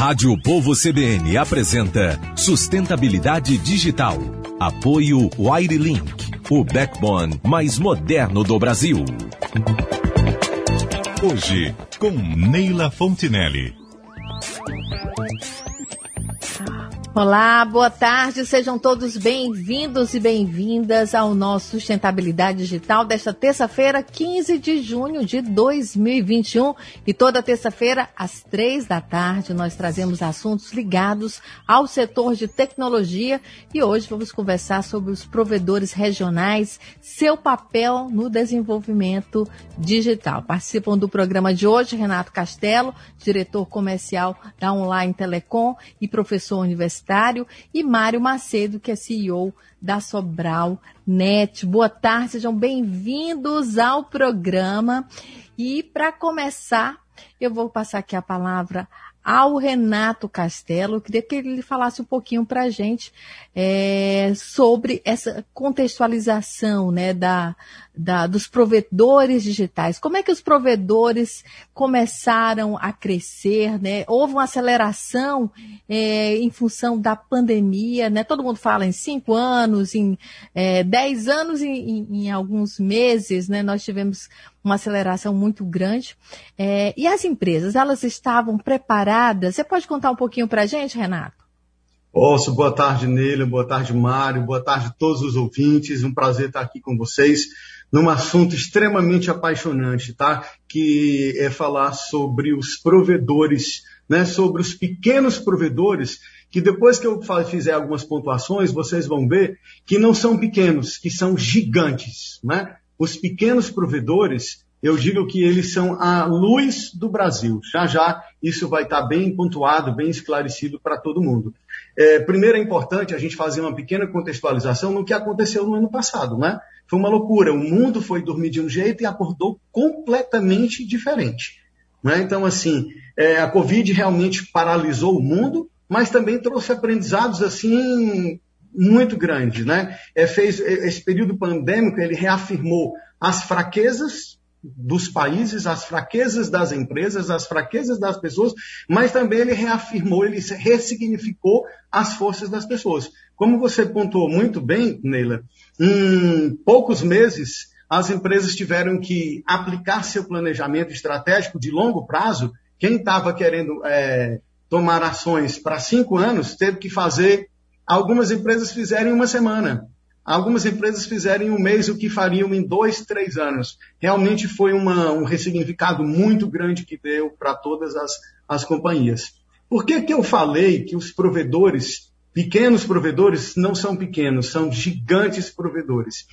Rádio Povo CBN apresenta Sustentabilidade Digital. Apoio Wirelink, o backbone mais moderno do Brasil. Hoje, com Neila Fontinelli. Olá, boa tarde, sejam todos bem-vindos e bem-vindas ao nosso Sustentabilidade Digital desta terça-feira, 15 de junho de 2021. E toda terça-feira, às três da tarde, nós trazemos assuntos ligados ao setor de tecnologia e hoje vamos conversar sobre os provedores regionais, seu papel no desenvolvimento digital. Participam do programa de hoje Renato Castelo, diretor comercial da Online Telecom e professor universitário E Mário Macedo, que é CEO da Sobral Net. Boa tarde, sejam bem-vindos ao programa. E para começar, eu vou passar aqui a palavra ao Renato Castelo. Eu queria que ele falasse um pouquinho para a gente é, sobre essa contextualização né, da, da, dos provedores digitais. Como é que os provedores começaram a crescer? Né? Houve uma aceleração é, em função da pandemia. Né? Todo mundo fala em cinco anos, em é, dez anos, em, em, em alguns meses. Né? Nós tivemos uma aceleração muito grande. É, e as empresas, elas estavam preparadas? Você pode contar um pouquinho para a gente, Renato? Posso, boa tarde, Neila, boa tarde, Mário, boa tarde a todos os ouvintes. Um prazer estar aqui com vocês num assunto extremamente apaixonante, tá? Que é falar sobre os provedores, né? Sobre os pequenos provedores, que depois que eu fizer algumas pontuações, vocês vão ver que não são pequenos, que são gigantes, né? Os pequenos provedores, eu digo que eles são a luz do Brasil. Já já isso vai estar bem pontuado, bem esclarecido para todo mundo. É, primeiro é importante a gente fazer uma pequena contextualização no que aconteceu no ano passado, né? Foi uma loucura. O mundo foi dormir de um jeito e acordou completamente diferente. Né? Então, assim, é, a Covid realmente paralisou o mundo, mas também trouxe aprendizados assim muito grandes, né? É, fez esse período pandêmico ele reafirmou as fraquezas dos países, as fraquezas das empresas, as fraquezas das pessoas, mas também ele reafirmou, ele ressignificou as forças das pessoas. Como você pontuou muito bem, Neila, em poucos meses as empresas tiveram que aplicar seu planejamento estratégico de longo prazo. Quem estava querendo é, tomar ações para cinco anos teve que fazer. Algumas empresas fizeram em uma semana. Algumas empresas fizeram em um mês o que fariam em dois, três anos. Realmente foi uma, um ressignificado muito grande que deu para todas as, as companhias. Por que, que eu falei que os provedores, pequenos provedores, não são pequenos, são gigantes provedores?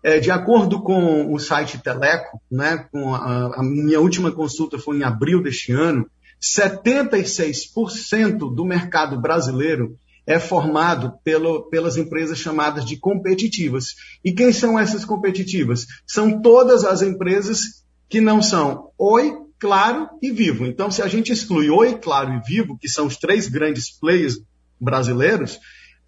É, de acordo com o site Teleco, né, a, a minha última consulta foi em abril deste ano, 76% do mercado brasileiro é formado pelo, pelas empresas chamadas de competitivas. E quem são essas competitivas? São todas as empresas que não são Oi, Claro e Vivo. Então, se a gente exclui Oi, Claro e Vivo, que são os três grandes players brasileiros,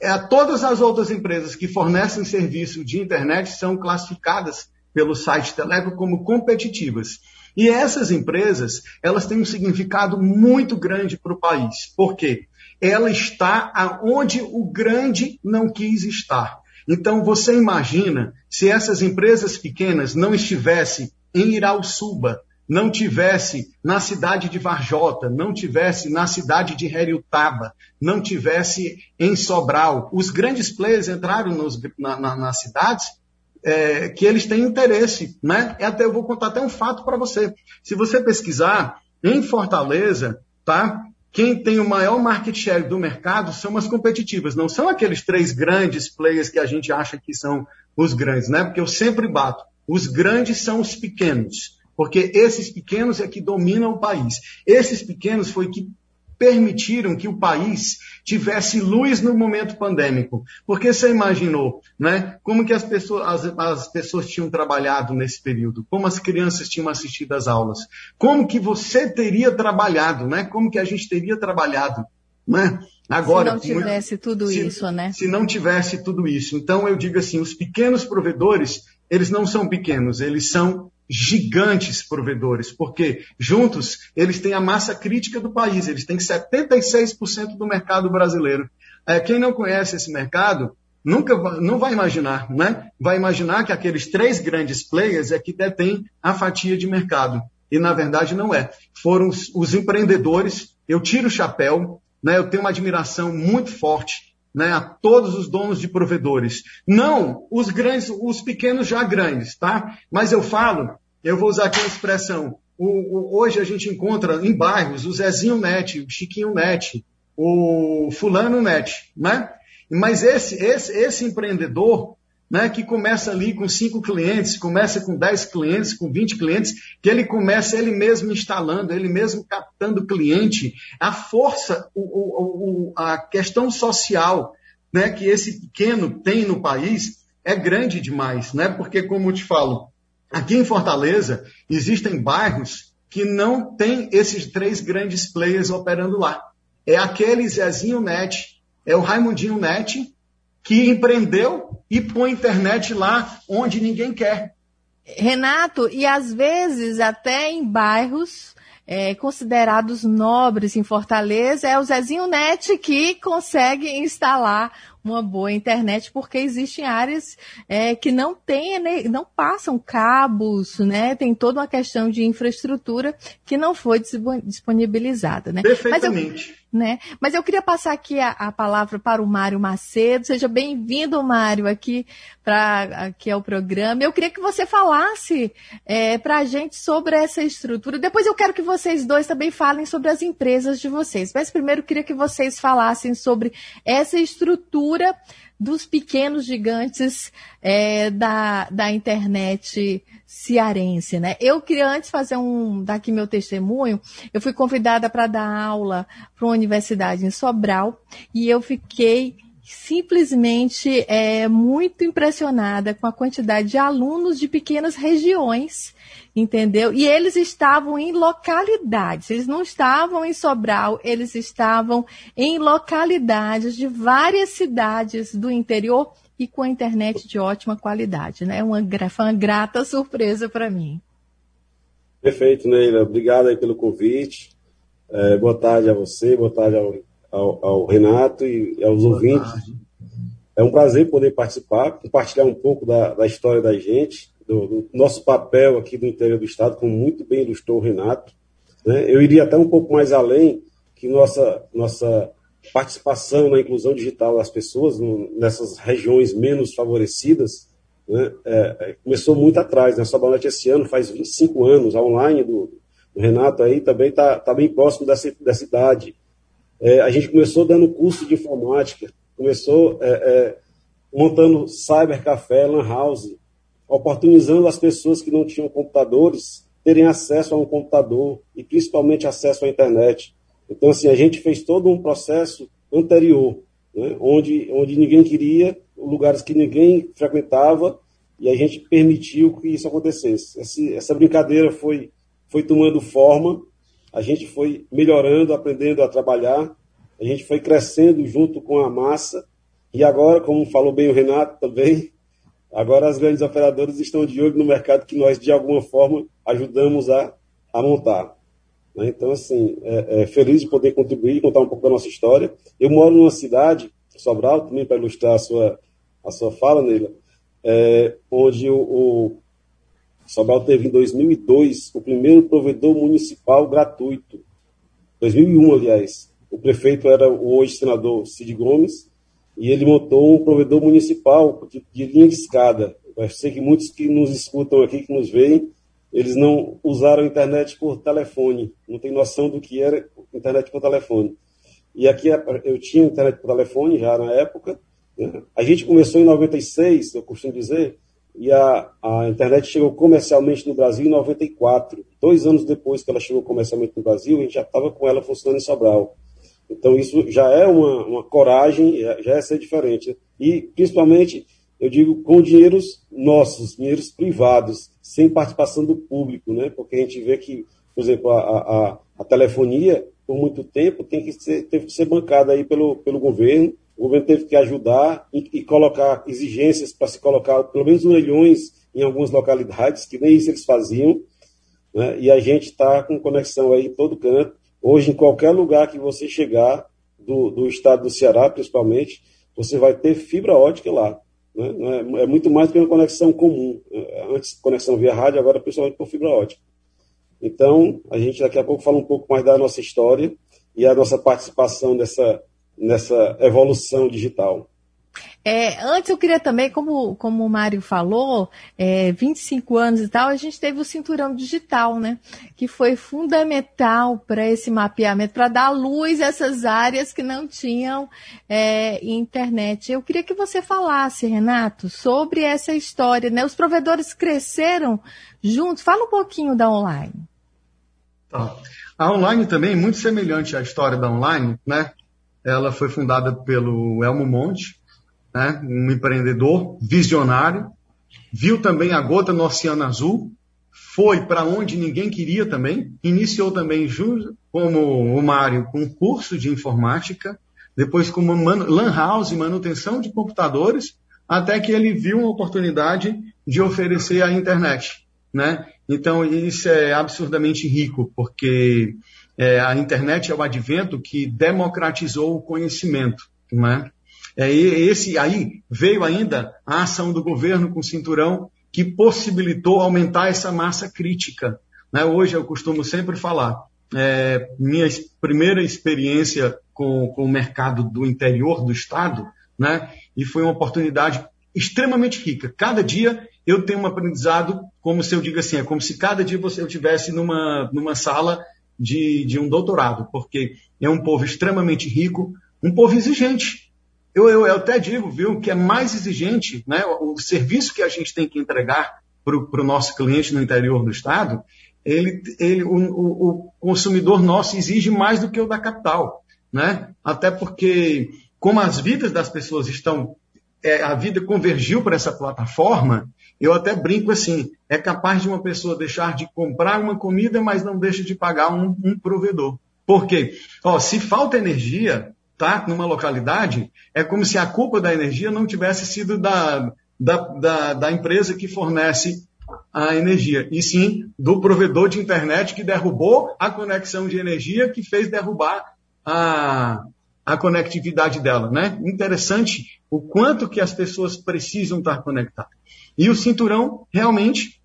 é, todas as outras empresas que fornecem serviço de internet são classificadas pelo site Teleco como competitivas. E essas empresas, elas têm um significado muito grande para o país. Por quê? Ela está aonde o grande não quis estar. Então você imagina se essas empresas pequenas não estivessem em Irauçuba, não tivesse na cidade de Varjota, não tivesse na cidade de Heriutaba, não tivesse em Sobral. Os grandes players entraram nos, na, na, nas cidades é, que eles têm interesse, né? Até eu vou contar até um fato para você. Se você pesquisar em Fortaleza, tá? Quem tem o maior market share do mercado são as competitivas, não são aqueles três grandes players que a gente acha que são os grandes, né? Porque eu sempre bato. Os grandes são os pequenos, porque esses pequenos é que dominam o país. Esses pequenos foi que permitiram que o país tivesse luz no momento pandêmico. Porque você imaginou, né? Como que as pessoas, as, as, pessoas tinham trabalhado nesse período? Como as crianças tinham assistido às aulas? Como que você teria trabalhado, né? Como que a gente teria trabalhado, né? Agora, se não tivesse tudo se, isso, né? Se não tivesse tudo isso. Então eu digo assim, os pequenos provedores, eles não são pequenos, eles são gigantes provedores, porque juntos eles têm a massa crítica do país, eles têm 76% do mercado brasileiro. É, quem não conhece esse mercado nunca não vai imaginar, né? Vai imaginar que aqueles três grandes players é que detêm a fatia de mercado. E na verdade não é. Foram os, os empreendedores. Eu tiro o chapéu, né? Eu tenho uma admiração muito forte né, a todos os donos de provedores. Não os grandes, os pequenos já grandes, tá? Mas eu falo, eu vou usar aqui uma expressão. O, o, hoje a gente encontra em bairros o Zezinho Net, o Chiquinho Net, o Fulano Net, né? Mas esse, esse, esse empreendedor, né, que começa ali com cinco clientes, começa com 10 clientes, com 20 clientes, que ele começa ele mesmo instalando, ele mesmo captando cliente, a força, o, o, a questão social né, que esse pequeno tem no país é grande demais, né? Porque, como eu te falo, aqui em Fortaleza existem bairros que não tem esses três grandes players operando lá. É aquele Zezinho Net, é o Raimundinho Net, que empreendeu e põe internet lá onde ninguém quer. Renato, e às vezes até em bairros é, considerados nobres em Fortaleza, é o Zezinho Net que consegue instalar uma boa internet, porque existem áreas é, que não tem, não passam cabos, né? Tem toda uma questão de infraestrutura que não foi disponibilizada, né? Perfeitamente. Né? Mas eu queria passar aqui a, a palavra para o Mário Macedo. Seja bem-vindo, Mário, aqui para aqui ao programa. Eu queria que você falasse é, para a gente sobre essa estrutura. Depois eu quero que vocês dois também falem sobre as empresas de vocês. Mas primeiro eu queria que vocês falassem sobre essa estrutura dos pequenos gigantes é, da, da internet cearense, né? Eu queria antes fazer um, dar aqui meu testemunho, eu fui convidada para dar aula para uma universidade em Sobral e eu fiquei simplesmente é, muito impressionada com a quantidade de alunos de pequenas regiões entendeu? E eles estavam em localidades, eles não estavam em Sobral, eles estavam em localidades de várias cidades do interior e com a internet de ótima qualidade, né? Uma, foi uma grata surpresa para mim. Perfeito, Neila. Obrigado aí pelo convite. É, boa tarde a você, boa tarde ao, ao, ao Renato e aos boa ouvintes. Tarde. É um prazer poder participar, compartilhar um pouco da, da história da gente do, do, nosso papel aqui no interior do Estado, como muito bem ilustrou o Renato. Né? Eu iria até um pouco mais além, que nossa, nossa participação na inclusão digital das pessoas no, nessas regiões menos favorecidas né? é, é, começou muito atrás. Né? Sobalete esse ano faz 25 anos, a online do, do Renato aí também está tá bem próximo dessa, dessa idade. É, a gente começou dando curso de informática, começou é, é montando cybercafé, lan house, oportunizando as pessoas que não tinham computadores terem acesso a um computador e principalmente acesso à internet. Então, assim, a gente fez todo um processo anterior, né, onde, onde ninguém queria, lugares que ninguém frequentava, e a gente permitiu que isso acontecesse. Esse, essa brincadeira foi, foi tomando forma, a gente foi melhorando, aprendendo a trabalhar, a gente foi crescendo junto com a massa, e agora, como falou bem o Renato também, Agora as grandes operadoras estão de olho no mercado que nós, de alguma forma, ajudamos a, a montar. Né? Então, assim, é, é, feliz de poder contribuir contar um pouco da nossa história. Eu moro numa cidade, Sobral, também para ilustrar a sua, a sua fala, Neila, é, onde o, o Sobral teve em 2002 o primeiro provedor municipal gratuito. 2001, aliás. O prefeito era o hoje senador Cid Gomes, e ele montou um provedor municipal de, de linha de escada. Eu sei que muitos que nos escutam aqui, que nos veem, eles não usaram internet por telefone, não tem noção do que era internet por telefone. E aqui eu tinha internet por telefone já na época. Né? A gente começou em 96, eu costumo dizer, e a, a internet chegou comercialmente no Brasil em 94. Dois anos depois que ela chegou comercialmente no Brasil, a gente já estava com ela funcionando em Sobral. Então, isso já é uma, uma coragem, já é ser diferente. E, principalmente, eu digo com dinheiros nossos, dinheiros privados, sem participação do público, né? Porque a gente vê que, por exemplo, a, a, a telefonia, por muito tempo, tem que ser, teve que ser bancada aí pelo, pelo governo, o governo teve que ajudar e, e colocar exigências para se colocar pelo menos orelhões em algumas localidades, que nem isso eles faziam, né? e a gente está com conexão aí em todo canto. Hoje, em qualquer lugar que você chegar, do, do estado do Ceará principalmente, você vai ter fibra ótica lá. Né? É, é, muito mais do que uma conexão comum. É, antes, conexão via rádio, agora principalmente por fibra ótica. Então, a gente daqui a pouco fala um pouco mais da nossa história e a nossa participação nessa, nessa evolução digital. É, antes eu queria também, como, como o Mário falou, é, 25 anos e tal, a gente teve o cinturão digital, né? Que foi fundamental para esse mapeamento, para dar luz a essas áreas que não tinham é, internet. Eu queria que você falasse, Renato, sobre essa história, né? Os provedores cresceram juntos. Fala um pouquinho da online. Tá. A online também, muito semelhante à história da online, né? Ela foi fundada pelo Elmo Monte, né, um empreendedor visionário, viu também a gota no Oceano Azul, foi para onde ninguém queria também, iniciou também, como o Mário, com um curso de informática, depois com uma lan house, manutenção de computadores, até que ele viu uma oportunidade de oferecer a internet. Né? Então, isso é absurdamente rico, porque é, a internet é o advento que democratizou o conhecimento. Né? É, esse aí veio ainda a ação do governo com cinturão que possibilitou aumentar essa massa crítica. Né? Hoje eu costumo sempre falar, é, minha primeira experiência com, com, o mercado do interior do estado, né? e foi uma oportunidade extremamente rica. Cada dia eu tenho um aprendizado, como se eu digo assim, é como se cada dia você eu tivesse numa, numa sala de, de um doutorado, porque é um povo extremamente rico, um povo exigente. Eu, eu, eu até digo, viu, que é mais exigente, né, o serviço que a gente tem que entregar para o nosso cliente no interior do estado, ele, ele, o, o, o, consumidor nosso exige mais do que o da capital, né? Até porque como as vidas das pessoas estão, é, a vida convergiu para essa plataforma, eu até brinco assim, é capaz de uma pessoa deixar de comprar uma comida, mas não deixa de pagar um, um provedor. Por quê? Ó, se falta energia, tá, numa localidade, é como se a culpa da energia não tivesse sido da, da, da, da empresa que fornece a energia, e sim do provedor de internet que derrubou a conexão de energia que fez derrubar a, a conectividade dela, né? Interessante o quanto que as pessoas precisam estar conectadas. E o cinturão realmente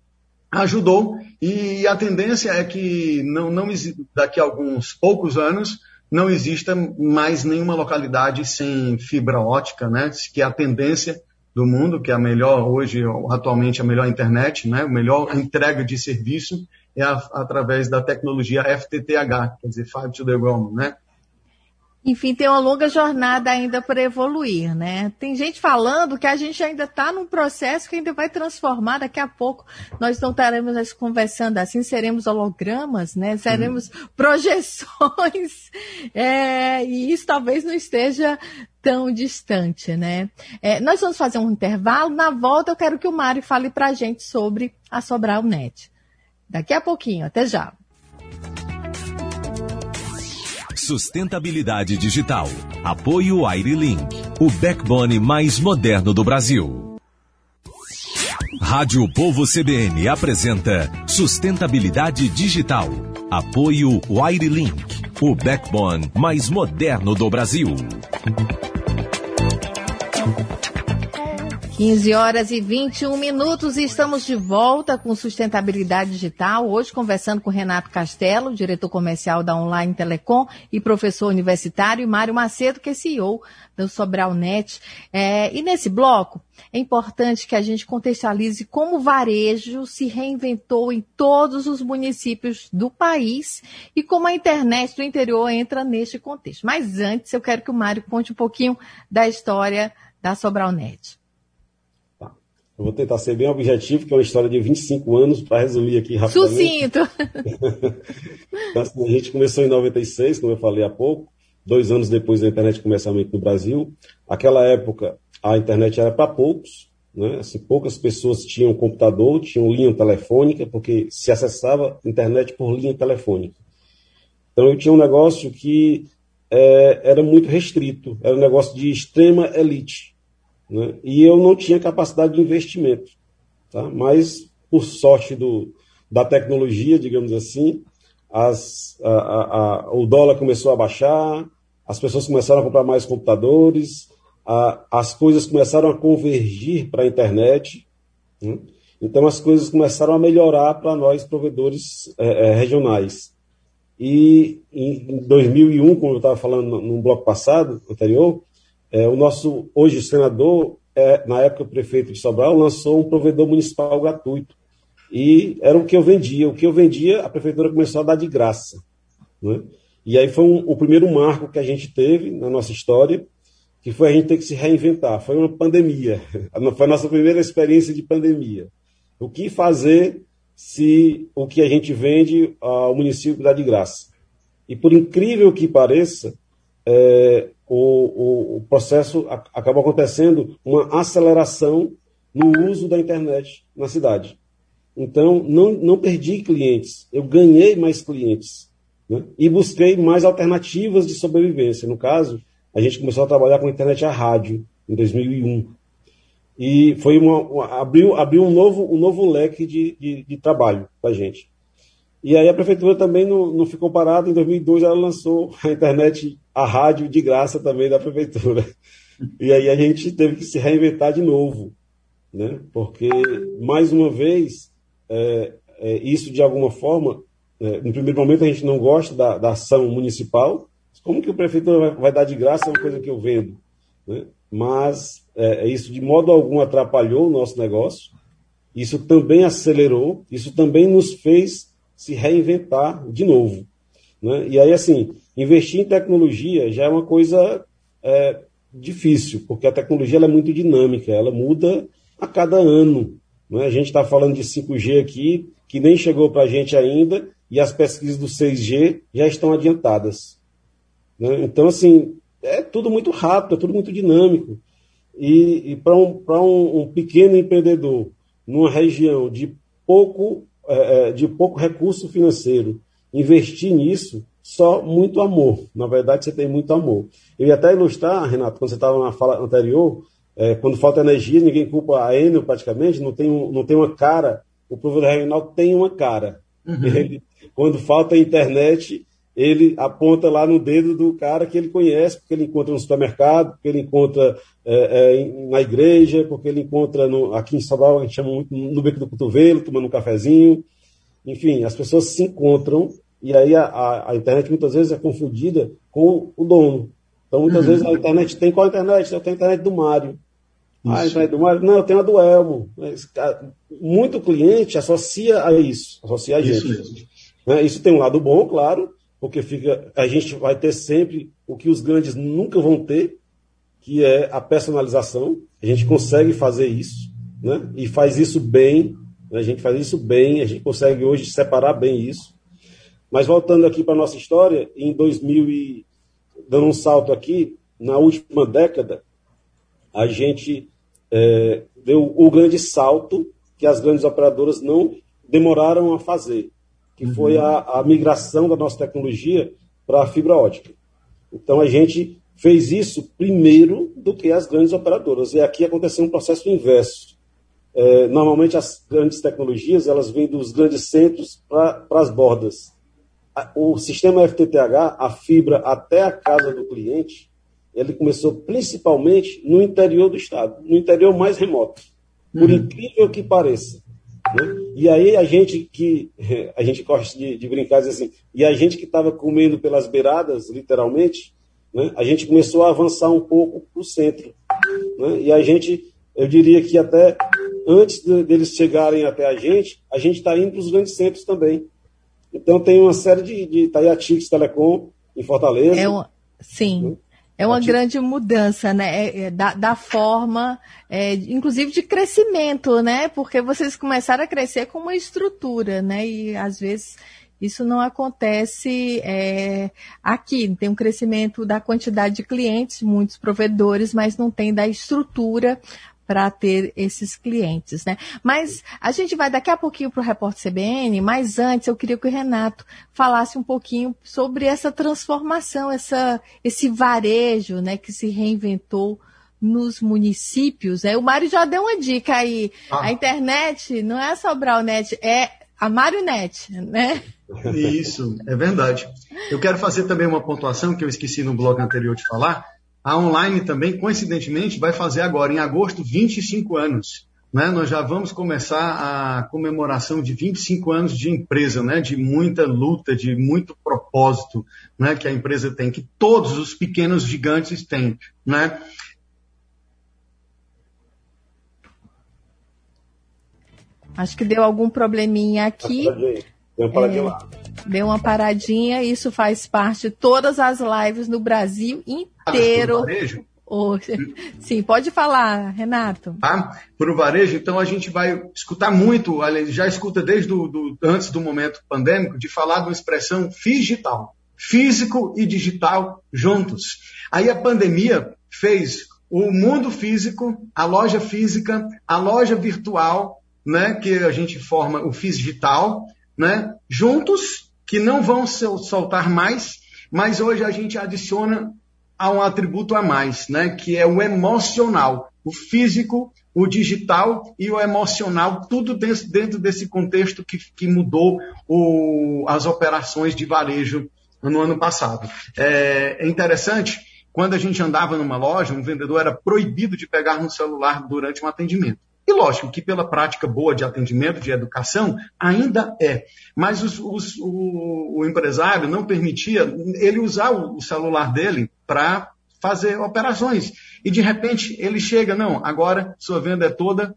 ajudou e a tendência é que não, não daqui a alguns poucos anos não exista mais nenhuma localidade sem fibra ótica, né? Que é a tendência do mundo, que é a melhor hoje, atualmente a melhor internet, né? A melhor entrega de serviço é a, através da tecnologia FTTH, quer dizer, Fiber to the Home, né? Enfim, tem uma longa jornada ainda para evoluir, né? Tem gente falando que a gente ainda está num processo que ainda vai transformar daqui a pouco. Nós não estaremos conversando assim, seremos hologramas, né? Seremos uhum. projeções, é, e isso talvez não esteja tão distante, né? É, nós vamos fazer um intervalo. Na volta, eu quero que o Mário fale para a gente sobre a Sobral Net. Daqui a pouquinho, até já. Sustentabilidade digital. Apoio Airlink, o backbone mais moderno do Brasil. Rádio Povo CBN apresenta Sustentabilidade digital. Apoio Wirelink, o backbone mais moderno do Brasil. 15 horas e 21 minutos e estamos de volta com sustentabilidade digital. Hoje conversando com Renato Castelo, diretor comercial da Online Telecom e professor universitário, e Mário Macedo, que é CEO do Sobralnet. É, e nesse bloco é importante que a gente contextualize como o varejo se reinventou em todos os municípios do país e como a internet do interior entra neste contexto. Mas antes eu quero que o Mário conte um pouquinho da história da Sobralnet. Eu vou tentar ser bem objetivo, que é uma história de 25 anos, para resumir aqui rapidamente. Sucinto! então, assim, a gente começou em 96, como eu falei há pouco, dois anos depois da internet comercialmente no Brasil. Aquela época, a internet era para poucos, né? Assim, poucas pessoas tinham computador, tinham linha telefônica, porque se acessava internet por linha telefônica. Então eu tinha um negócio que é, era muito restrito, era um negócio de extrema elite. Né? E eu não tinha capacidade de investimento. Tá? Mas, por sorte do, da tecnologia, digamos assim, as, a, a, a, o dólar começou a baixar, as pessoas começaram a comprar mais computadores, as coisas começaram a convergir para a internet. Né? Então, as coisas começaram a melhorar para nós, provedores é, é, regionais. E em 2001, como eu estava falando no bloco passado, anterior, é, o nosso, hoje, senador, é, na época o prefeito de Sobral, lançou um provedor municipal gratuito. E era o que eu vendia. O que eu vendia, a prefeitura começou a dar de graça. Né? E aí foi um, o primeiro marco que a gente teve na nossa história, que foi a gente ter que se reinventar. Foi uma pandemia. Foi a nossa primeira experiência de pandemia. O que fazer se o que a gente vende ao município dá de graça? E por incrível que pareça, é, processo acaba acontecendo uma aceleração no uso da internet na cidade. Então, não, não perdi clientes, eu ganhei mais clientes. Né? E busquei mais alternativas de sobrevivência. No caso, a gente começou a trabalhar com internet a rádio, em 2001. E foi uma, uma, abriu, abriu um, novo, um novo leque de, de, de trabalho para a gente. E aí a prefeitura também não, não ficou parada. Em 2002 ela lançou a internet, a rádio de graça também da prefeitura. E aí a gente teve que se reinventar de novo, né? Porque mais uma vez é, é, isso de alguma forma, é, no primeiro momento a gente não gosta da, da ação municipal. Como que o prefeitura vai, vai, dar de graça uma coisa que eu vendo? Né? Mas é, é, isso de modo algum atrapalhou o nosso negócio, isso também acelerou, isso também nos fez se reinventar de novo. Né? E aí, assim, investir em tecnologia já é uma coisa é, difícil, porque a tecnologia é muito dinâmica, ela muda a cada ano. Né? A gente está falando de 5G aqui, que nem chegou para a gente ainda, e as pesquisas do 6G já estão adiantadas. Né? Então, assim, é tudo muito rápido, é tudo muito dinâmico. E, e para um, um, um, pequeno empreendedor, numa região de pouco, é, é, de pouco recurso financeiro, investir nisso, só muito amor. Na verdade, você tem muito amor. Eu ia até ilustrar, Renato, quando você estava na fala anterior, é, quando falta energia, ninguém culpa a Enel praticamente, não tem, um, não tem uma cara. O provedor regional tem uma cara. Uhum. Ele, quando falta internet, ele aponta lá no dedo do cara que ele conhece, porque ele encontra no supermercado, porque ele encontra é, é, na igreja, porque ele encontra no, aqui em Salvador, a gente chama muito no beco do cotovelo, tomando um cafezinho. Enfim, as pessoas se encontram e aí a, a, a internet muitas vezes é confundida com o dono. Então, muitas uhum. vezes a internet tem qual internet? Eu tenho a internet do Mário. Isso. Ah, a internet do Mário? Não, eu tenho a do Elmo. Muito cliente associa a isso, associa a gente. Isso, né? isso tem um lado bom, claro, porque fica, a gente vai ter sempre o que os grandes nunca vão ter, que é a personalização. A gente consegue fazer isso, né? E faz isso bem. Né? A gente faz isso bem, a gente consegue hoje separar bem isso. Mas voltando aqui para a nossa história, em 2000 e dando um salto aqui, na última década, a gente é, deu o grande salto que as grandes operadoras não demoraram a fazer que uhum. foi a, a migração da nossa tecnologia para a fibra ótica. Então a gente fez isso primeiro do que as grandes operadoras. E aqui aconteceu um processo inverso. É, normalmente as grandes tecnologias elas vêm dos grandes centros para as bordas. O sistema FTTH, a fibra até a casa do cliente, ele começou principalmente no interior do estado, no interior mais remoto. Por uhum. incrível que pareça. Né? E aí a gente que a gente gosta de, de brincar assim, e a gente que estava comendo pelas beiradas, literalmente, né? a gente começou a avançar um pouco para o centro. Né? E a gente, eu diria que até antes de, deles chegarem até a gente, a gente está indo para os grandes centros também. Então tem uma série de, de Taiatix Telecom em Fortaleza. É um, sim. Né? É uma grande mudança, né? É, é, da, da forma, é, inclusive de crescimento, né? Porque vocês começaram a crescer com uma estrutura, né? E às vezes isso não acontece é, aqui. Tem um crescimento da quantidade de clientes, muitos provedores, mas não tem da estrutura para ter esses clientes, né? Mas a gente vai daqui a pouquinho para o Repórter CBN, mas antes eu queria que o Renato falasse um pouquinho sobre essa transformação, essa, esse varejo, né, que se reinventou nos municípios. Né? O Mário já deu uma dica aí. Ah. A internet não é só o Brownet, é a Marionete, né? Isso, é verdade. Eu quero fazer também uma pontuação que eu esqueci no blog anterior de falar. A online também, coincidentemente, vai fazer agora, em agosto, 25 anos. Né? Nós já vamos começar a comemoração de 25 anos de empresa, né? de muita luta, de muito propósito né? que a empresa tem, que todos os pequenos gigantes têm. Né? Acho que deu algum probleminha aqui. Deu uma paradinha é, lá. Deu uma paradinha, isso faz parte de todas as lives no Brasil inteiro. Oh, sim, pode falar, Renato. Tá? Para o varejo, então a gente vai escutar muito, já escuta desde do, do, antes do momento pandêmico, de falar de uma expressão digital, físico e digital juntos. Aí a pandemia fez o mundo físico, a loja física, a loja virtual, né, que a gente forma o FIS digital, né, juntos, que não vão soltar mais, mas hoje a gente adiciona a um atributo a mais, né, que é o emocional, o físico, o digital e o emocional, tudo dentro desse contexto que, que mudou o, as operações de varejo no ano passado. É, é interessante, quando a gente andava numa loja, um vendedor era proibido de pegar no celular durante um atendimento. E lógico que pela prática boa de atendimento, de educação, ainda é. Mas os, os, o, o, empresário não permitia ele usar o, o celular dele para fazer operações. E de repente ele chega, não, agora sua venda é toda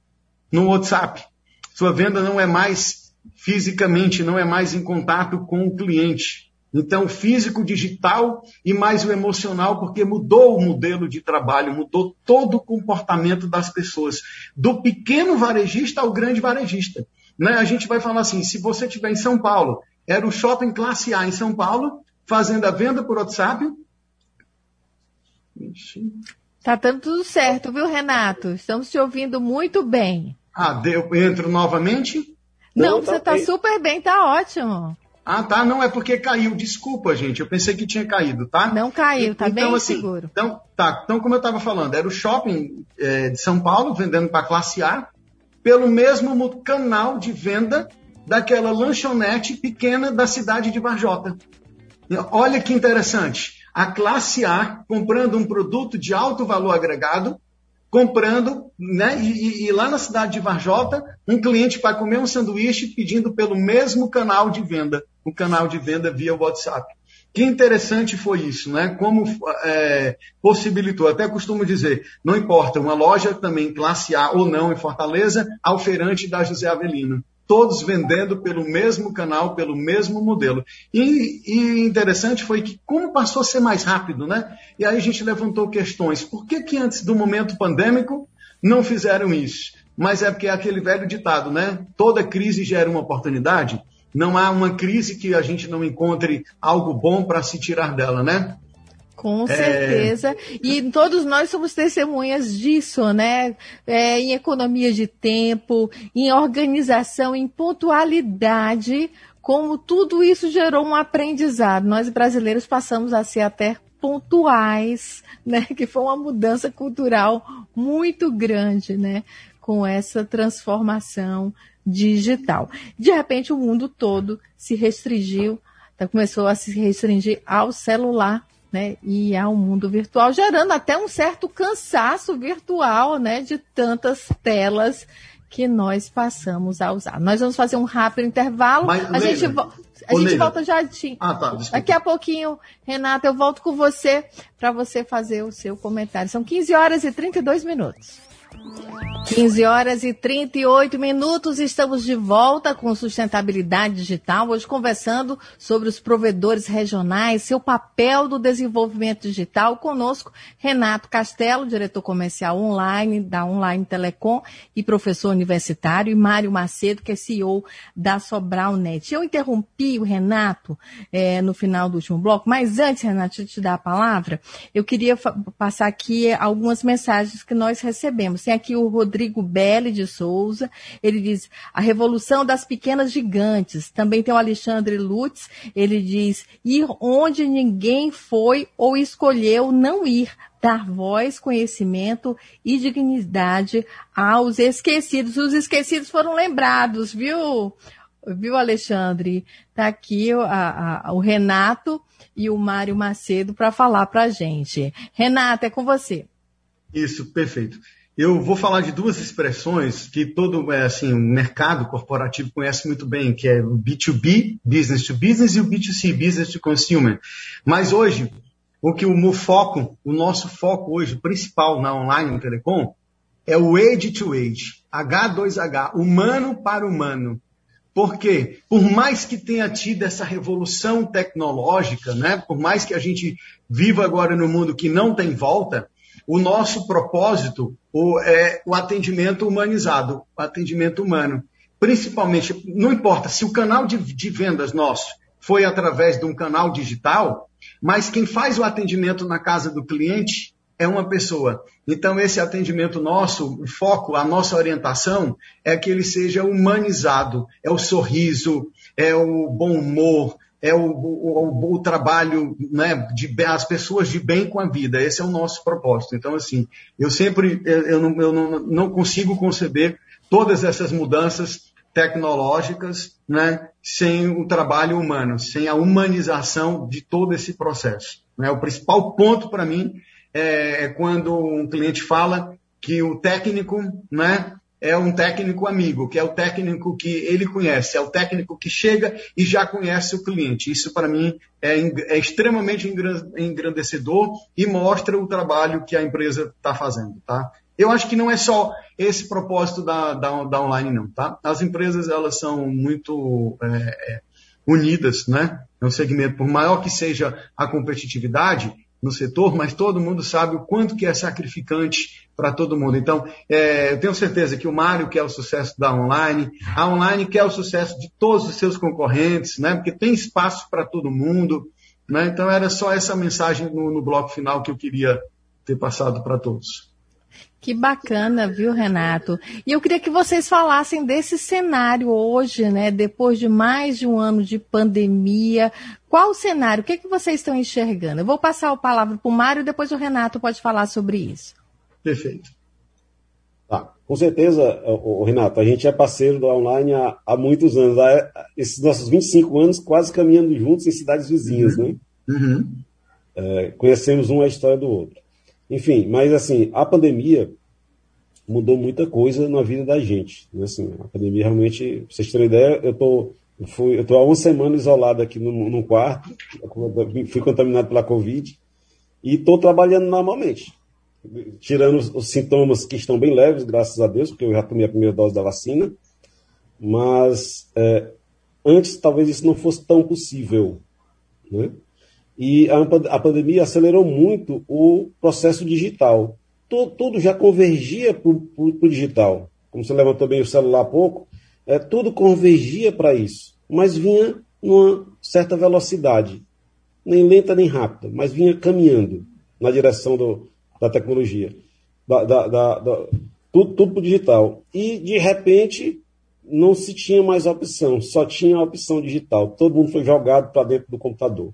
no WhatsApp. Sua venda não é mais fisicamente, não é mais em contato com o cliente. Então, físico, digital e mais o emocional, porque mudou o modelo de trabalho, mudou todo o comportamento das pessoas, do pequeno varejista ao grande varejista. Né? A gente vai falar assim: se você estiver em São Paulo, era o shopping classe A em São Paulo, fazendo a venda por WhatsApp. Tá dando tudo certo, viu, Renato? Estamos te ouvindo muito bem. Ah, eu entro novamente? Não, Não você está super bem, tá ótimo. Ah, tá. Não, é porque caiu. Desculpa, gente. Eu pensei que tinha caído, tá? Não caiu, tá então, bem assim, seguro. Então, tá. Então, como eu estava falando, era o shopping é, de São Paulo vendendo para classe A pelo mesmo canal de venda daquela lanchonete pequena da cidade de Varjota. Olha que interessante. A classe A comprando um produto de alto valor agregado comprando, né? E, e, lá na cidade de Varjota, um cliente vai comer um sanduíche pedindo pelo mesmo canal de venda, o canal de venda via WhatsApp. Que interessante foi isso, né? Como é, possibilitou, até costumo dizer, não importa, uma loja também classe A ou não em Fortaleza, ao feirante da José Avelino todos vendendo pelo mesmo canal, pelo mesmo modelo. E, e, interessante foi que, como passou a ser mais rápido, né? E aí a gente levantou questões. Por que, que antes do momento pandêmico não fizeram isso? Mas é porque é aquele velho ditado, né? Toda crise gera uma oportunidade. Não há uma crise que a gente não encontre algo bom para se tirar dela, né? Com é. certeza. É... E todos nós somos testemunhas disso, né? É, em economia de tempo, em organização, em pontualidade, como tudo isso gerou um aprendizado. Nós brasileiros passamos a ser até pontuais, né? Que foi uma mudança cultural muito grande, né? Com essa transformação digital. De repente, o mundo todo se restringiu, começou a se restringir ao celular né, e ao mundo virtual, gerando até um certo cansaço virtual, né, de tantas telas que nós passamos a usar. Nós vamos fazer um rápido intervalo. Mas, a Leila, gente, a gente volta já. Ah, tá, Daqui a pouquinho, Renata, eu volto com você para você fazer o seu comentário. São 15 horas e 32 minutos. 15 horas e 38 minutos, estamos de volta com sustentabilidade digital, hoje conversando sobre os provedores regionais, seu papel do desenvolvimento digital. Conosco, Renato Castelo, diretor comercial online da Online Telecom e professor universitário, e Mário Macedo, que é CEO da Sobral Net. Eu interrompi o Renato é, no final do último bloco, mas antes, Renato, de te dar a palavra, eu queria passar aqui algumas mensagens que nós recebemos. Tem aqui o Rodrigo Belli de Souza. Ele diz a revolução das pequenas gigantes. Também tem o Alexandre Lutz. Ele diz ir onde ninguém foi ou escolheu não ir. Dar voz, conhecimento e dignidade aos esquecidos. Os esquecidos foram lembrados, viu? Viu, Alexandre? Está aqui a, a, o Renato e o Mário Macedo para falar para a gente. Renato, é com você. Isso, perfeito. Eu vou falar de duas expressões que todo é, assim, o mercado corporativo conhece muito bem, que é o B2B, business to business, e o B2C, business to consumer. Mas hoje, o que o foco, o nosso foco hoje principal na online no telecom, é o age to age, H2H, humano para humano. Por quê? Por mais que tenha tido essa revolução tecnológica, né? por mais que a gente viva agora no mundo que não tem volta, o nosso propósito o, é o atendimento humanizado, o atendimento humano. Principalmente, não importa se o canal de, de vendas nosso foi através de um canal digital, mas quem faz o atendimento na casa do cliente é uma pessoa. Então, esse atendimento nosso, o foco, a nossa orientação é que ele seja humanizado. É o sorriso, é o bom humor, é o, o, o, trabalho, né, de as pessoas de bem com a vida. Esse é o nosso propósito. Então, assim, eu sempre, eu não, eu não, não consigo conceber todas essas mudanças tecnológicas, né, sem o trabalho humano, sem a humanização de todo esse processo. Né? O principal ponto para mim é, é quando um cliente fala que o técnico, né, é um técnico amigo, que é o técnico que ele conhece, é o técnico que chega e já conhece o cliente. Isso, para mim, é, é, extremamente engrandecedor e mostra o trabalho que a empresa está fazendo. Tá? Eu acho que não é só esse propósito da, da, da online, não. Tá? As empresas elas são muito é, é unidas, né? É um segmento, por maior que seja a competitividade, no setor, mas todo mundo sabe o quanto que é sacrificante para todo mundo. Então, é, eu tenho certeza que o Mário quer o sucesso da online, a online quer o sucesso de todos os seus concorrentes, né? Porque tem espaço para todo mundo. Né? Então, era só essa mensagem no, no bloco final que eu queria ter passado para todos. Que bacana, viu, Renato? E eu queria que vocês falassem desse cenário hoje, né? Depois de mais de um ano de pandemia. Qual o cenário? O que, é que vocês estão enxergando? Eu vou passar a palavra para o Mário, depois o Renato pode falar sobre isso. Perfeito. Tá. Com certeza, o, Renato, a gente é parceiro da online há, há muitos anos. Há, esses nossos 25 anos quase caminhando juntos em cidades vizinhas, uhum. né? Uhum. É, conhecemos um a história do outro. Enfim, mas assim, a pandemia mudou muita coisa na vida da gente. Né? Assim, a pandemia realmente, pra vocês terem ideia, eu tô, fui, eu tô há uma semana isolado aqui no, no quarto, fui contaminado pela Covid e estou trabalhando normalmente. Tirando os, os, sintomas que estão bem leves, graças a Deus, porque eu já tomei a primeira dose da vacina. Mas é, antes talvez isso não fosse tão possível. Né? E a, a pandemia acelerou muito o processo digital. Tudo, tudo já convergia para o digital. Como você levantou bem o celular há pouco, é, tudo convergia para isso. Mas vinha numa certa velocidade. Nem lenta nem rápida, mas vinha caminhando na direção do, da tecnologia. Da, da, da, da tudo, tudo para digital. E, de repente, não se tinha mais opção, só tinha a opção digital. Todo mundo foi jogado para dentro do computador.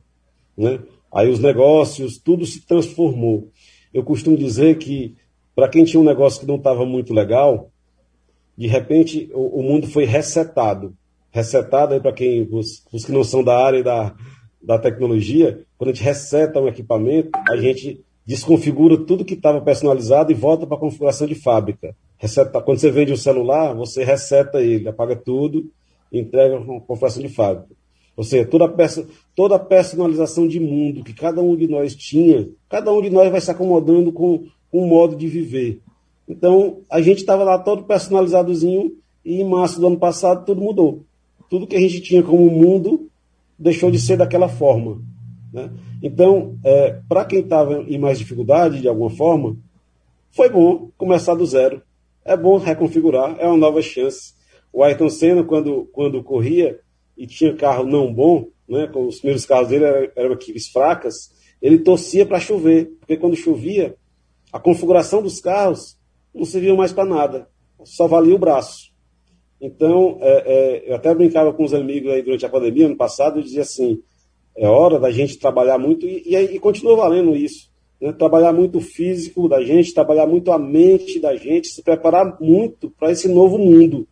Né? Aí os negócios, tudo se transformou. Eu costumo dizer que, para quem tinha um negócio que não estava muito legal, de repente o, o, mundo foi resetado. Resetado aí para quem, os, os, que não são da área da, da tecnologia, quando a gente reseta um equipamento, a gente desconfigura tudo que estava personalizado e volta para a configuração de fábrica. Quando você vende um celular, você reseta ele, apaga tudo entrega com configuração de fábrica. Ou seja, toda peça, toda a personalização de mundo que cada um de nós tinha, cada um de nós vai se acomodando com um modo de viver. Então, a gente estava lá todo personalizadozinho e em março do ano passado tudo mudou. Tudo que a gente tinha como mundo deixou de ser daquela forma. Né? Então, é, para quem estava em mais dificuldade, de alguma forma, foi bom começar do zero. É bom reconfigurar, é uma nova chance. O Ayrton Senna, quando, quando corria e tinha carro não bom, né, com os primeiros carros dele eram, eram equipes fracas, ele torcia para chover, porque quando chovia, a configuração dos carros não servia mais para nada, só valia o braço. Então, é, é, eu até brincava com os amigos aí durante a pandemia, ano passado, e dizia assim: é hora da gente trabalhar muito, e, e, e continua valendo isso. Né? Trabalhar muito o físico da gente, trabalhar muito a mente da gente, se preparar muito para esse novo mundo.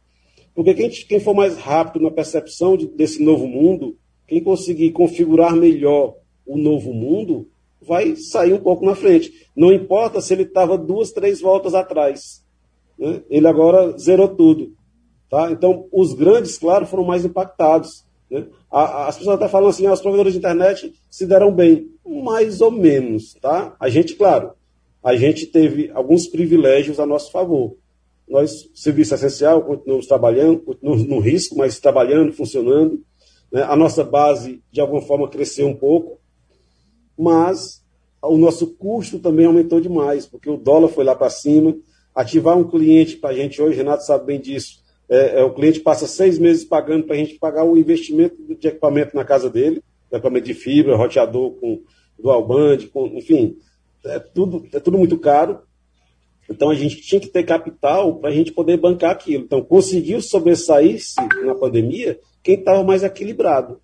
Porque quem, quem, for mais rápido na percepção de, desse novo mundo, quem conseguir configurar melhor o novo mundo, vai sair um pouco na frente. Não importa se ele estava duas, três voltas atrás. Né? Ele agora zerou tudo. Tá? Então, os grandes, claro, foram mais impactados. Né? as pessoas até falam assim, ah, os provedores de internet se deram bem. Mais ou menos. Tá? A gente, claro, a gente teve alguns privilégios a nosso favor. Nós, serviço essencial, continuamos trabalhando, continuamos no risco, mas trabalhando, funcionando. Né? A nossa base, de alguma forma, cresceu um pouco, mas o nosso custo também aumentou demais, porque o dólar foi lá para cima. Ativar um cliente para a gente hoje, Renato sabe bem disso, é, é, o cliente passa seis meses pagando para a gente pagar o investimento de equipamento na casa dele, equipamento de fibra, roteador com dual band, com, enfim, é tudo, é tudo muito caro. Então a gente tinha que ter capital para a gente poder bancar aquilo. Então conseguiu sobressair-se na pandemia quem estava mais equilibrado.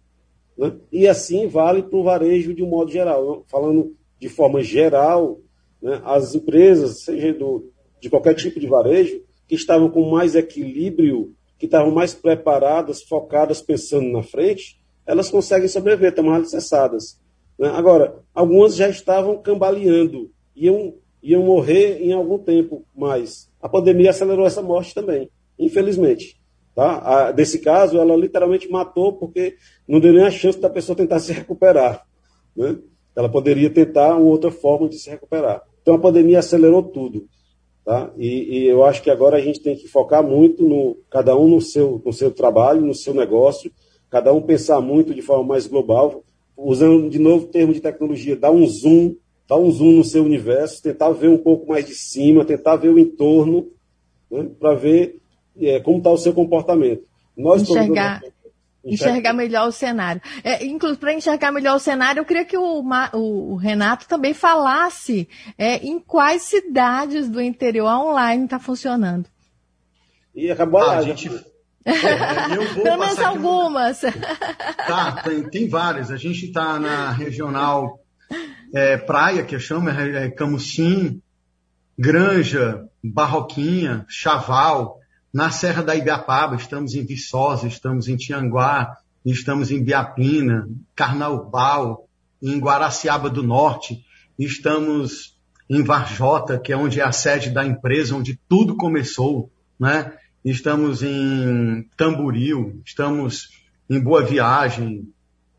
Né? E assim vale para o varejo de um modo geral. Falando de forma geral, né, as empresas, seja do, de qualquer tipo de varejo, que estavam com mais equilíbrio, que estavam mais preparadas, focadas, pensando na frente, elas conseguem sobreviver, estão mais alicerçadas. Né? Agora, algumas já estavam cambaleando, iam, iam morrer em algum tempo mais. A pandemia acelerou essa morte também, infelizmente. Tá? A, desse caso, ela literalmente matou porque não deu nem a chance da pessoa tentar se recuperar. Né? Ela poderia tentar uma outra forma de se recuperar. Então a pandemia acelerou tudo. Tá? E, e, eu acho que agora a gente tem que focar muito no cada um no seu, no seu trabalho, no seu negócio, cada um pensar muito de forma mais global, usando de novo o termo de tecnologia, dar um zoom, dar um zoom no seu universo, tentar ver um pouco mais de cima, tentar ver o entorno, né, para ver é, como está o seu comportamento. Nós enxergar, enxergar melhor o cenário. É, inclusive, para enxergar melhor o cenário, eu queria que o, o Renato também falasse é, em quais cidades do interior a online está funcionando. E acabou ah, a gente. É, vou Pelo menos algumas. Tá, tem, tem várias. A gente está na regional é, Praia, que chama, é, é, Camucim, Granja, Barroquinha, Chaval, na Serra da Ibiapaba, estamos em Viçosa, estamos em Tianguá, estamos em Biapina, Carnaubal, em Guaraciaba do Norte, estamos em Varjota, que é onde é a sede da empresa, onde tudo começou, né? Estamos em Tamboril, estamos em Boa Viagem,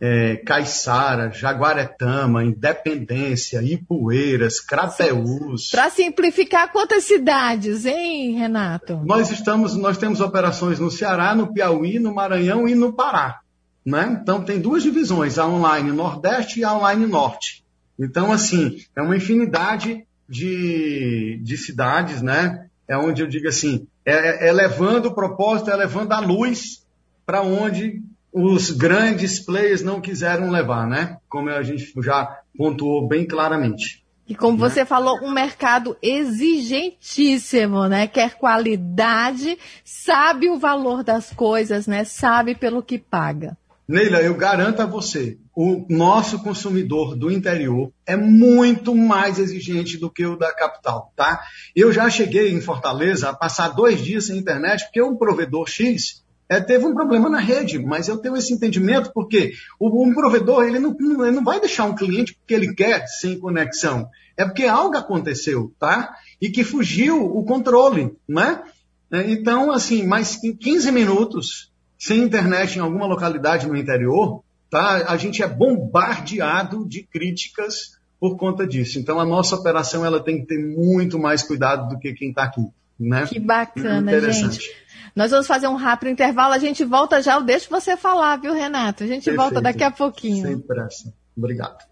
é, Caiçara, Jaguaretama, Independência, Ipueiras, Crateús. Para simplificar, quantas cidades, hein, Renato? Nós estamos, nós temos operações no Ceará, no Piauí, no Maranhão e no Pará. Né? Então tem duas divisões, a online Nordeste e a online Norte. Então, assim, é uma infinidade de, de cidades, né? É onde eu digo assim, é, é levando o propósito, é levando a luz para onde os grandes players não quiseram levar, né? Como a gente já pontuou bem claramente. E como né? você falou, um mercado exigentíssimo, né? Quer qualidade, sabe o valor das coisas, né? Sabe pelo que paga. Neila, eu garanto a você, o nosso consumidor do interior é muito mais exigente do que o da capital, tá? Eu já cheguei em Fortaleza a passar dois dias sem internet porque um provedor X é, teve um problema na rede, mas eu tenho esse entendimento porque o, um provedor ele não, ele não vai deixar um cliente porque ele quer sem conexão. É porque algo aconteceu, tá? E que fugiu o controle, né? É, então, assim, mais em 15 minutos sem internet em alguma localidade no interior, tá? A gente é bombardeado de críticas por conta disso. Então, a nossa operação ela tem que ter muito mais cuidado do que quem está aqui. Né? Que bacana, gente. Nós vamos fazer um rápido intervalo, a gente volta já, eu deixo você falar, viu, Renato? A gente Perfeito. volta daqui a pouquinho. Sem pressa. Obrigado.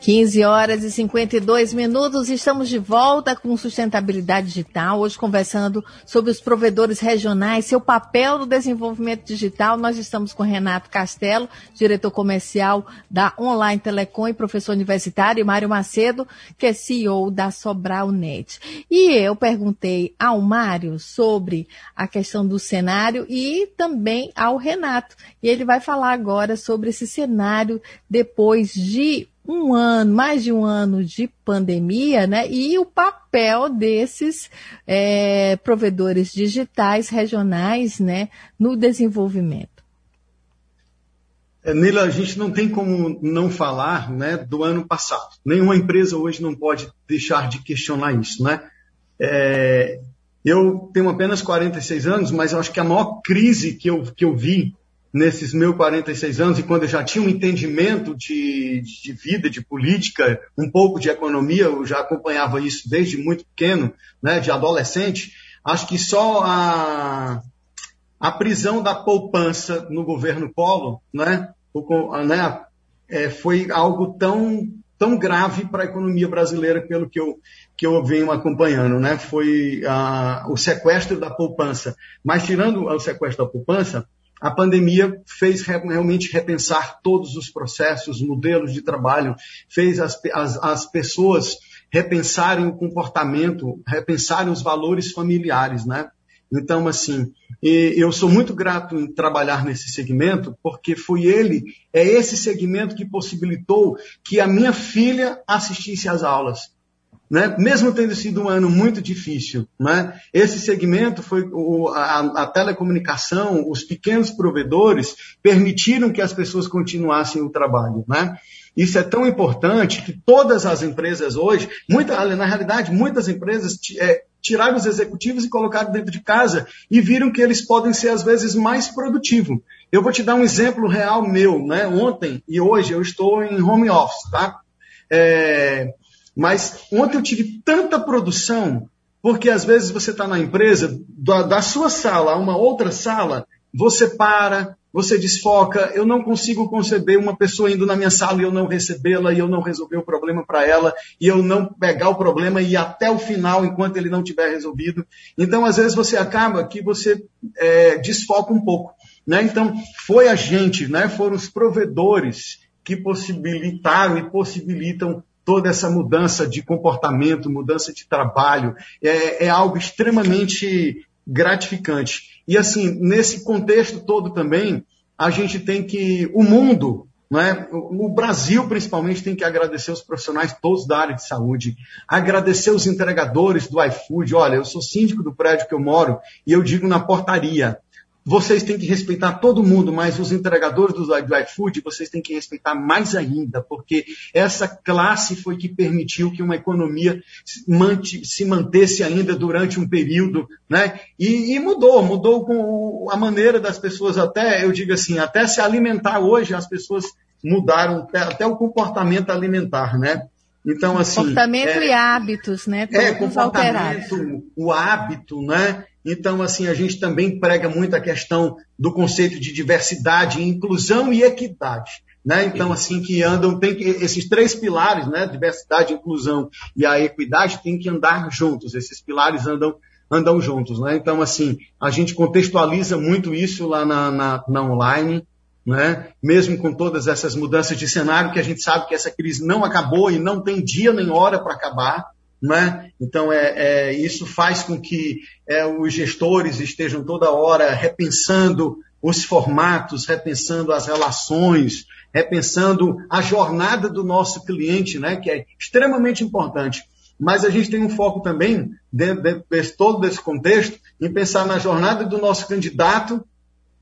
15 horas e 52 minutos, estamos de volta com sustentabilidade digital, hoje conversando sobre os provedores regionais, seu papel no desenvolvimento digital. Nós estamos com Renato Castelo, diretor comercial da Online Telecom e professor universitário, e Mário Macedo, que é CEO da Sobralnet. E eu perguntei ao Mário sobre a questão do cenário e também ao Renato. E ele vai falar agora sobre esse cenário depois de um ano, mais de um ano de pandemia, né? E o papel desses é, provedores digitais regionais, né, no desenvolvimento. É, Nila, a gente não tem como não falar, né, do ano passado. Nenhuma empresa hoje não pode deixar de questionar isso, né? É, eu tenho apenas 46 anos, mas acho que a maior crise que eu, que eu vi nesses meus 46 anos e quando eu já tinha um entendimento de, de vida, de política, um pouco de economia, eu já acompanhava isso desde muito pequeno, né, de adolescente, acho que só a, a prisão da poupança no governo Polo, né, né é, foi algo tão, tão grave para a economia brasileira pelo que eu, que eu venho acompanhando, né, foi o sequestro da poupança. Mas tirando o sequestro da poupança, a pandemia fez realmente repensar todos os processos, modelos de trabalho, fez as, as, as pessoas repensarem o comportamento, repensarem os valores familiares, né? Então, assim, eu sou muito grato em trabalhar nesse segmento, porque foi ele, é esse segmento que possibilitou que a minha filha assistisse às aulas. Né? Mesmo tendo sido um ano muito difícil, né? esse segmento foi o, a, a, telecomunicação, os pequenos provedores permitiram que as pessoas continuassem o trabalho. Né? Isso é tão importante que todas as empresas hoje, muita, na realidade, muitas empresas é, tiraram os executivos e colocaram dentro de casa e viram que eles podem ser às vezes mais produtivos. Eu vou te dar um exemplo real meu, né? Ontem e hoje eu estou em home office, tá? É, mas ontem eu tive tanta produção, porque às vezes você está na empresa, da, da sua sala a uma outra sala, você para, você desfoca. Eu não consigo conceber uma pessoa indo na minha sala e eu não recebê-la, e eu não resolver o problema para ela, e eu não pegar o problema e ir até o final enquanto ele não tiver resolvido. Então, às vezes, você acaba que você é, desfoca um pouco. Né? Então, foi a gente, né? foram os provedores que possibilitaram e possibilitam toda essa mudança de comportamento, mudança de trabalho, é, é algo extremamente gratificante. E assim, nesse contexto todo também, a gente tem que, o mundo, né, o Brasil principalmente tem que agradecer os profissionais todos da área de saúde, agradecer os entregadores do iFood. Olha, eu sou síndico do prédio que eu moro e eu digo na portaria, vocês têm que respeitar todo mundo, mas os entregadores do iFood, vocês têm que respeitar mais ainda, porque essa classe foi que permitiu que uma economia se mantesse ainda durante um período, né? E, e mudou, mudou com a maneira das pessoas até, eu digo assim, até se alimentar hoje, as pessoas mudaram até o comportamento alimentar, né? Então, assim. Comportamento é, e hábitos, né? Todos é, comportamento, alterados. o hábito, né? Então, assim, a gente também prega muito a questão do conceito de diversidade, inclusão e equidade. Né? Então, assim, que andam, tem que, esses três pilares, né? Diversidade, inclusão e a equidade, tem que andar juntos. Esses pilares andam, andam juntos, né? Então, assim, a gente contextualiza muito isso lá na, na, na online, né? Mesmo com todas essas mudanças de cenário, que a gente sabe que essa crise não acabou e não tem dia nem hora para acabar, né? Então, é, é, isso faz com que é, os gestores estejam toda hora repensando os formatos, repensando as relações, repensando a jornada do nosso cliente, né? que é extremamente importante. Mas a gente tem um foco também, dentro, dentro de todo desse contexto, em pensar na jornada do nosso candidato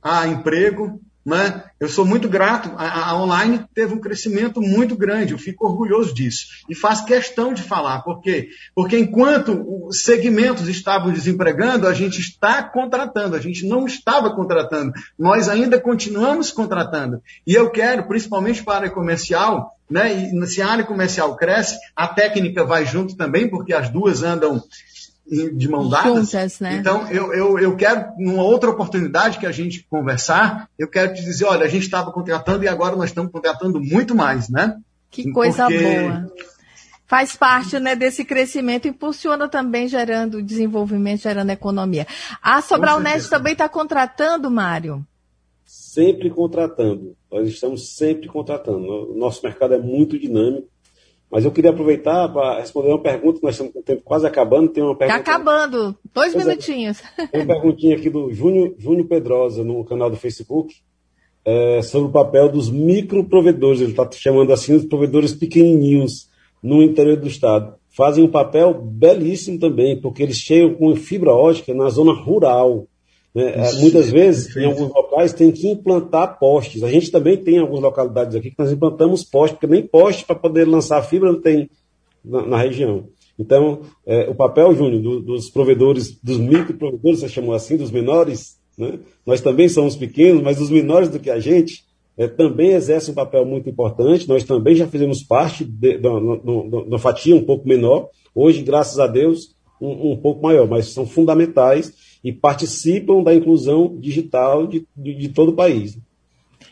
a emprego, né? Eu sou muito grato. A, a, online teve um crescimento muito grande, eu fico orgulhoso disso. E faço questão de falar. Por quê? Porque enquanto os segmentos estavam desempregando, a gente está contratando, a gente não estava contratando. Nós ainda continuamos contratando. E eu quero, principalmente para a área comercial, né? E se a área comercial cresce, a técnica vai junto também, porque as duas andam de mão dadas. Juntas, né? Então, eu, eu, eu quero, numa outra oportunidade que a gente conversar, eu quero te dizer, olha, a gente estava contratando e agora nós estamos contratando muito mais, né? Que coisa porque... boa. Faz parte né, desse crescimento, impulsiona também gerando desenvolvimento, gerando economia. A Sobral Net também está contratando, Mário? Sempre contratando. Nós estamos sempre contratando. O nosso mercado é muito dinâmico mas eu queria aproveitar para responder uma pergunta, nós estamos com o tempo quase acabando. Tem uma tá pergunta. Está acabando, dois pois é. minutinhos. É, tem uma perguntinha aqui do Júnior, Júnior Pedrosa, no canal do Facebook, é, sobre o papel dos microprovedores. Ele está chamando assim os provedores pequenininhos no interior do estado. Fazem um papel belíssimo também, porque eles chegam com fibra ótica na zona rural. Né? É, muitas vezes, em alguns locais, tem que implantar postes. A gente também tem algumas localidades aqui que nós implantamos postes, porque nem poste para poder lançar fibra não tem na, na região. Então, é, o papel, Júnior, do, dos provedores, dos microprovedores, você chamou assim, dos menores, né? nós também somos pequenos, mas os menores do que a gente é, também exercem um papel muito importante. Nós também já fizemos parte de uma fatia um pouco menor. Hoje, graças a Deus, um, um pouco maior, mas são fundamentais e participam da inclusão digital de, de, de todo o país.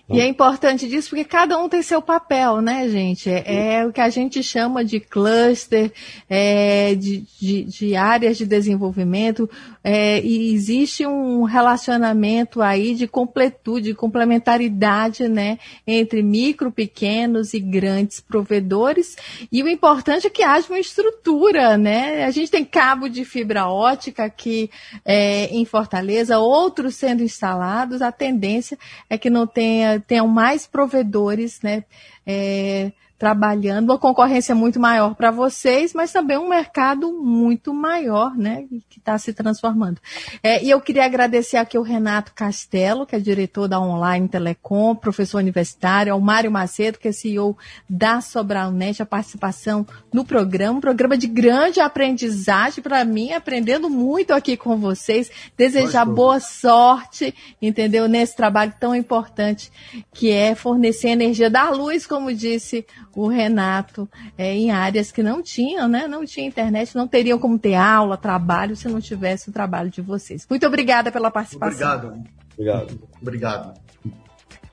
E é importante disso porque cada um tem seu papel, né, gente? É, é o que a gente chama de cluster, é, de, de, de, áreas de desenvolvimento, é, e existe um relacionamento aí de completude, de complementaridade, né, entre micro, pequenos e grandes provedores. E o importante é que haja uma estrutura, né? A gente tem cabo de fibra ótica aqui é, em Fortaleza, outros sendo instalados. A tendência é que não tenha tenham mais provedores, né? É, trabalhando, uma concorrência muito maior para vocês, mas também um mercado muito maior, né, que está se transformando. É, e eu queria agradecer aqui o Renato Castelo, que é diretor da Online Telecom, professor universitário, ao Mário Macedo, que é CEO da Sobralnet, a participação no programa, um programa de grande aprendizagem para mim, aprendendo muito aqui com vocês, desejar boa sorte, entendeu, nesse trabalho tão importante que é fornecer energia da luz, como disse o Renato é, em áreas que não tinham, né? Não tinha internet, não teriam como ter aula, trabalho, se não tivesse o trabalho de vocês. Muito obrigada pela participação. Obrigado. Obrigado. Obrigado.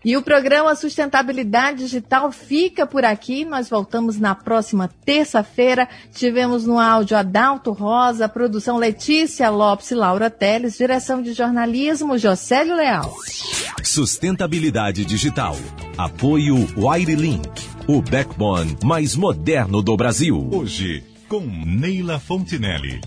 E o programa Sustentabilidade Digital fica por aqui. Nós voltamos na próxima terça-feira. Tivemos no áudio Adalto Rosa, produção Letícia Lopes e Laura Teles, direção de jornalismo Josélio Leal. Sustentabilidade Digital. Apoio Wirelink, o backbone mais moderno do Brasil. Hoje, com Neila Fontinelli.